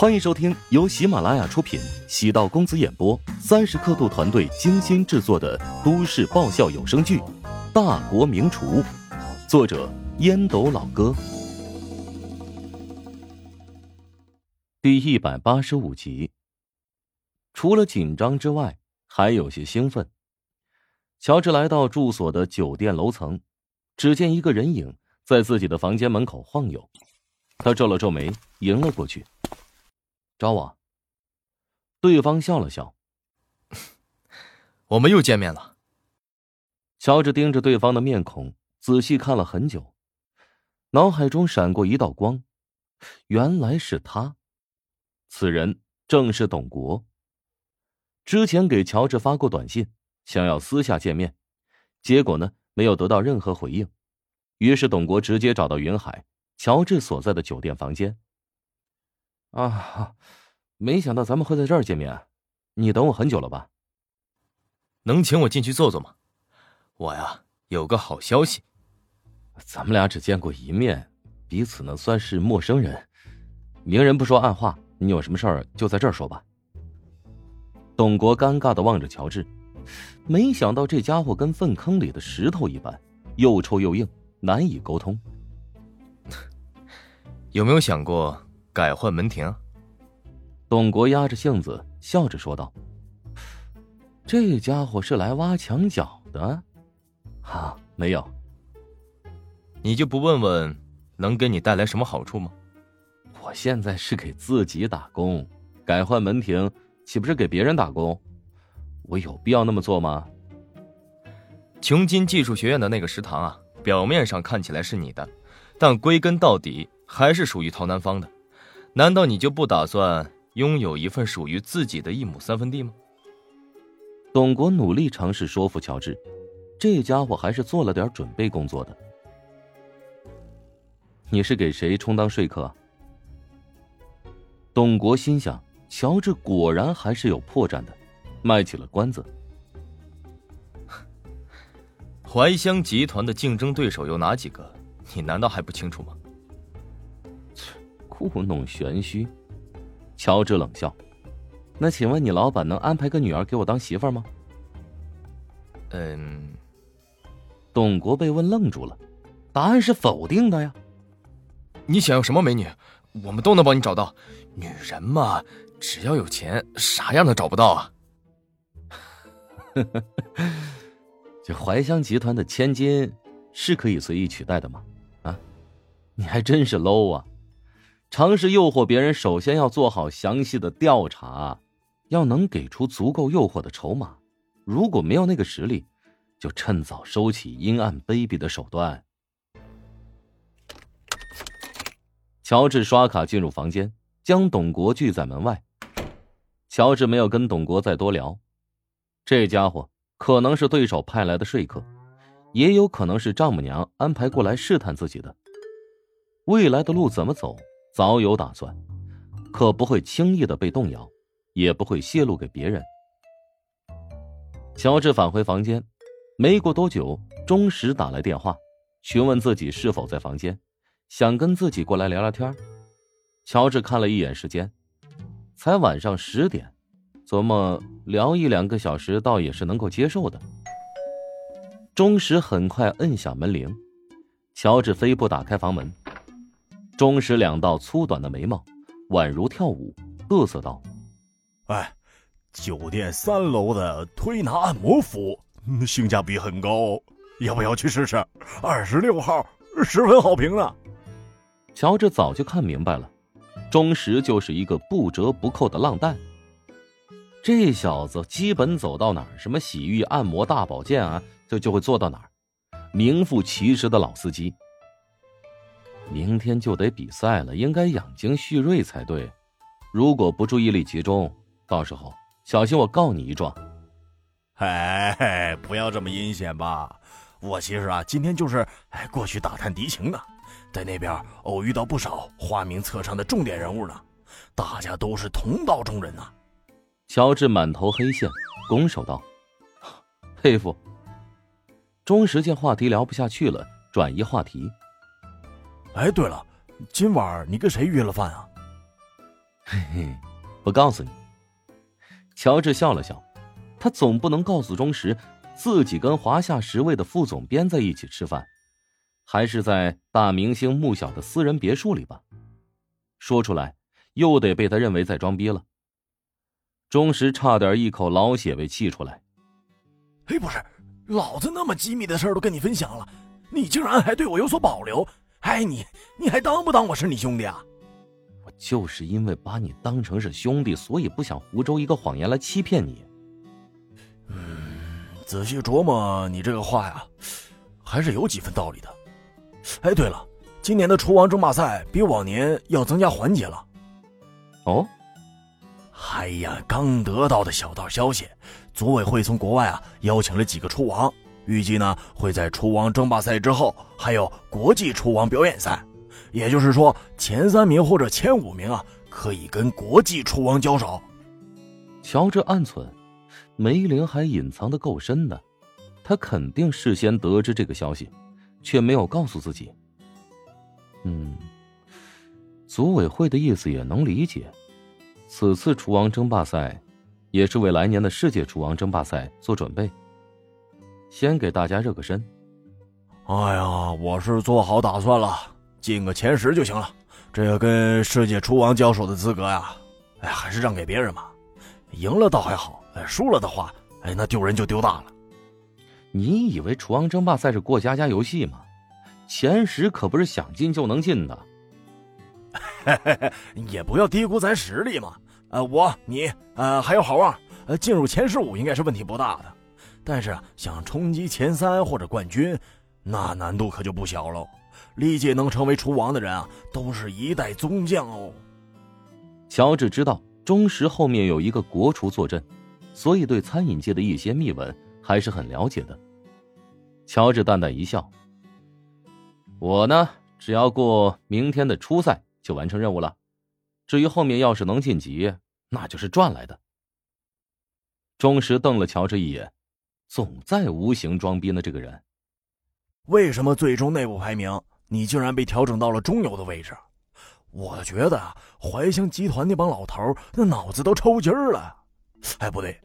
欢迎收听由喜马拉雅出品、喜道公子演播、三十刻度团队精心制作的都市爆笑有声剧《大国名厨》，作者烟斗老哥，第一百八十五集。除了紧张之外，还有些兴奋。乔治来到住所的酒店楼层，只见一个人影在自己的房间门口晃悠，他皱了皱眉，迎了过去。找我。对方笑了笑，我们又见面了。乔治盯着对方的面孔，仔细看了很久，脑海中闪过一道光，原来是他。此人正是董国。之前给乔治发过短信，想要私下见面，结果呢没有得到任何回应，于是董国直接找到云海乔治所在的酒店房间。啊，没想到咱们会在这儿见面，你等我很久了吧？能请我进去坐坐吗？我呀有个好消息，咱们俩只见过一面，彼此呢算是陌生人，明人不说暗话，你有什么事儿就在这儿说吧。董国尴尬的望着乔治，没想到这家伙跟粪坑里的石头一般，又臭又硬，难以沟通。有没有想过？改换门庭，董国压着性子笑着说道：“这家伙是来挖墙脚的，啊，没有。你就不问问能给你带来什么好处吗？我现在是给自己打工，改换门庭岂不是给别人打工？我有必要那么做吗？琼金技术学院的那个食堂啊，表面上看起来是你的，但归根到底还是属于陶南方的。”难道你就不打算拥有一份属于自己的一亩三分地吗？董国努力尝试说服乔治，这家伙还是做了点准备工作的。你是给谁充当说客？董国心想，乔治果然还是有破绽的，卖起了关子。怀香集团的竞争对手有哪几个？你难道还不清楚吗？故弄玄虚，乔治冷笑。那请问你老板能安排个女儿给我当媳妇吗？嗯。董国被问愣住了，答案是否定的呀。你想要什么美女，我们都能帮你找到。女人嘛，只要有钱，啥样的找不到啊？这怀香集团的千金是可以随意取代的吗？啊，你还真是 low 啊！尝试诱惑别人，首先要做好详细的调查，要能给出足够诱惑的筹码。如果没有那个实力，就趁早收起阴暗卑鄙的手段。乔治刷卡进入房间，将董国拒在门外。乔治没有跟董国再多聊，这家伙可能是对手派来的说客，也有可能是丈母娘安排过来试探自己的。未来的路怎么走？早有打算，可不会轻易的被动摇，也不会泄露给别人。乔治返回房间，没过多久，钟石打来电话，询问自己是否在房间，想跟自己过来聊聊天。乔治看了一眼时间，才晚上十点，琢磨聊一两个小时，倒也是能够接受的。钟石很快摁响门铃，乔治飞步打开房门。钟石两道粗短的眉毛，宛如跳舞，嘚瑟道：“哎，酒店三楼的推拿按摩服务，性价比很高，要不要去试试？二十六号十分好评呢。”乔治早就看明白了，钟石就是一个不折不扣的浪蛋。这小子基本走到哪儿，什么洗浴、按摩、大保健啊，就就会做到哪儿，名副其实的老司机。明天就得比赛了，应该养精蓄锐才对。如果不注意力集中，到时候小心我告你一状。哎，不要这么阴险吧！我其实啊，今天就是哎过去打探敌情的，在那边偶遇到不少花名册上的重点人物呢，大家都是同道中人呐。乔治满头黑线，拱手道：“ 佩服。”钟石见话题聊不下去了，转移话题。哎，对了，今晚你跟谁约了饭啊？嘿嘿，不告诉你。乔治笑了笑，他总不能告诉钟石，自己跟华夏十位的副总编在一起吃饭，还是在大明星穆晓的私人别墅里吧？说出来，又得被他认为在装逼了。钟石差点一口老血被气出来。嘿，不是，老子那么机密的事儿都跟你分享了，你竟然还对我有所保留？哎，你你还当不当我是你兄弟啊？我就是因为把你当成是兄弟，所以不想胡诌一个谎言来欺骗你。嗯，仔细琢磨你这个话呀，还是有几分道理的。哎，对了，今年的厨王争霸赛比往年要增加环节了。哦。哎呀，刚得到的小道消息，组委会从国外啊邀请了几个厨王，预计呢会在厨王争霸赛之后还有国际厨王表演赛，也就是说前三名或者前五名啊可以跟国际厨王交手。乔治暗忖，梅林还隐藏的够深的，他肯定事先得知这个消息，却没有告诉自己。嗯，组委会的意思也能理解。此次厨王争霸赛，也是为来年的世界厨王争霸赛做准备。先给大家热个身。哎呀，我是做好打算了，进个前十就行了。这个跟世界厨王交手的资格呀，哎，还是让给别人吧。赢了倒还好，哎，输了的话，哎，那丢人就丢大了。你以为厨王争霸赛是过家家游戏吗？前十可不是想进就能进的。也不要低估咱实力嘛。呃，我、你、呃，还有好望，呃，进入前十五应该是问题不大的。但是想冲击前三或者冠军，那难度可就不小喽。历届能成为厨王的人啊，都是一代宗将哦。乔治知道钟石后面有一个国厨坐镇，所以对餐饮界的一些秘闻还是很了解的。乔治淡淡一笑：“我呢，只要过明天的初赛。”就完成任务了，至于后面要是能晋级，那就是赚来的。钟石瞪了乔治一眼，总在无形装逼呢。这个人，为什么最终内部排名你竟然被调整到了中游的位置？我觉得怀香集团那帮老头那脑子都抽筋儿了。哎，不对，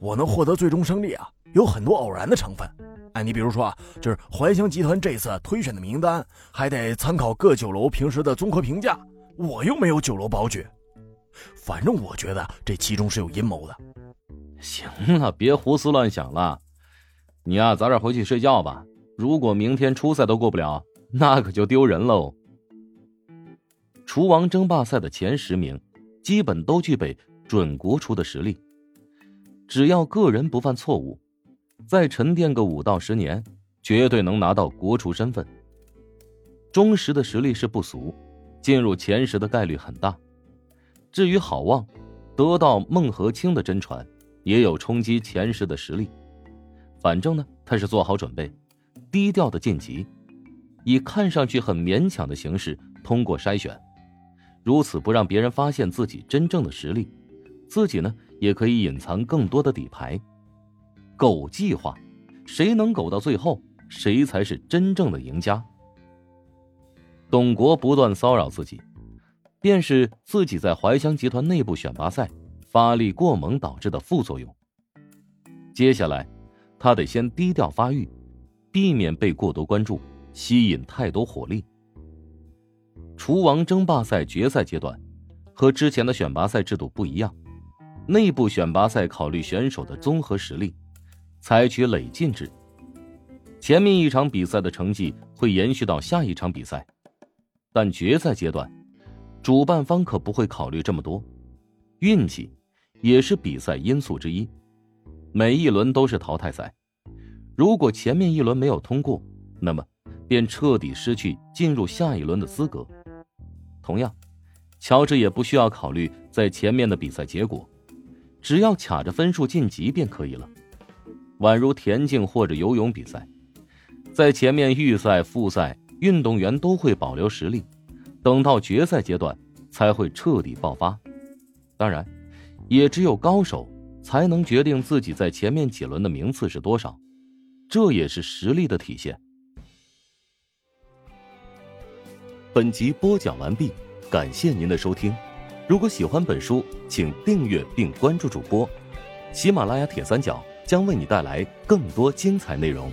我能获得最终胜利啊，有很多偶然的成分。哎，你比如说啊，就是怀香集团这次推选的名单，还得参考各酒楼平时的综合评价。我又没有酒楼保举，反正我觉得这其中是有阴谋的。行了，别胡思乱想了，你呀，早点回去睡觉吧。如果明天初赛都过不了，那可就丢人喽。厨王争霸赛的前十名，基本都具备准国厨的实力，只要个人不犯错误。再沉淀个五到十年，绝对能拿到国厨身份。钟石的实力是不俗，进入前十的概率很大。至于郝望，得到孟和清的真传，也有冲击前十的实力。反正呢，他是做好准备，低调的晋级，以看上去很勉强的形式通过筛选，如此不让别人发现自己真正的实力，自己呢也可以隐藏更多的底牌。苟计划，谁能苟到最后，谁才是真正的赢家。董国不断骚扰自己，便是自己在怀乡集团内部选拔赛发力过猛导致的副作用。接下来，他得先低调发育，避免被过多关注，吸引太多火力。厨王争霸赛决赛阶段，和之前的选拔赛制度不一样，内部选拔赛考虑选手的综合实力。采取累进制，前面一场比赛的成绩会延续到下一场比赛，但决赛阶段，主办方可不会考虑这么多，运气也是比赛因素之一。每一轮都是淘汰赛，如果前面一轮没有通过，那么便彻底失去进入下一轮的资格。同样，乔治也不需要考虑在前面的比赛结果，只要卡着分数晋级便可以了。宛如田径或者游泳比赛，在前面预赛、复赛，运动员都会保留实力，等到决赛阶段才会彻底爆发。当然，也只有高手才能决定自己在前面几轮的名次是多少，这也是实力的体现。本集播讲完毕，感谢您的收听。如果喜欢本书，请订阅并关注主播。喜马拉雅铁三角将为你带来更多精彩内容。